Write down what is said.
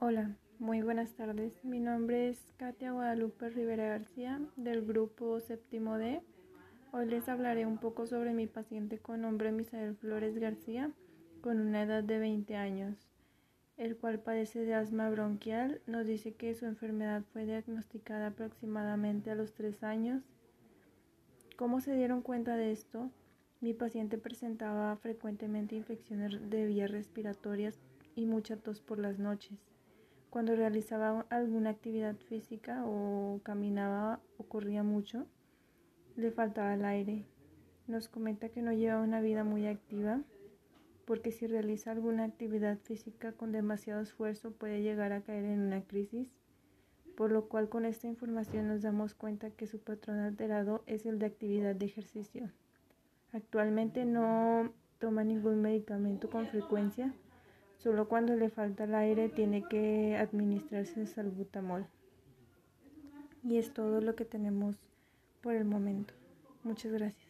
Hola, muy buenas tardes. Mi nombre es Katia Guadalupe Rivera García del grupo séptimo D. Hoy les hablaré un poco sobre mi paciente con nombre Misael Flores García con una edad de 20 años, el cual padece de asma bronquial. Nos dice que su enfermedad fue diagnosticada aproximadamente a los 3 años. ¿Cómo se dieron cuenta de esto? Mi paciente presentaba frecuentemente infecciones de vías respiratorias y mucha tos por las noches. Cuando realizaba alguna actividad física o caminaba o corría mucho, le faltaba el aire. Nos comenta que no lleva una vida muy activa porque si realiza alguna actividad física con demasiado esfuerzo puede llegar a caer en una crisis, por lo cual con esta información nos damos cuenta que su patrón alterado es el de actividad de ejercicio. Actualmente no toma ningún medicamento con frecuencia, Solo cuando le falta el aire tiene que administrarse salbutamol. Y es todo lo que tenemos por el momento. Muchas gracias.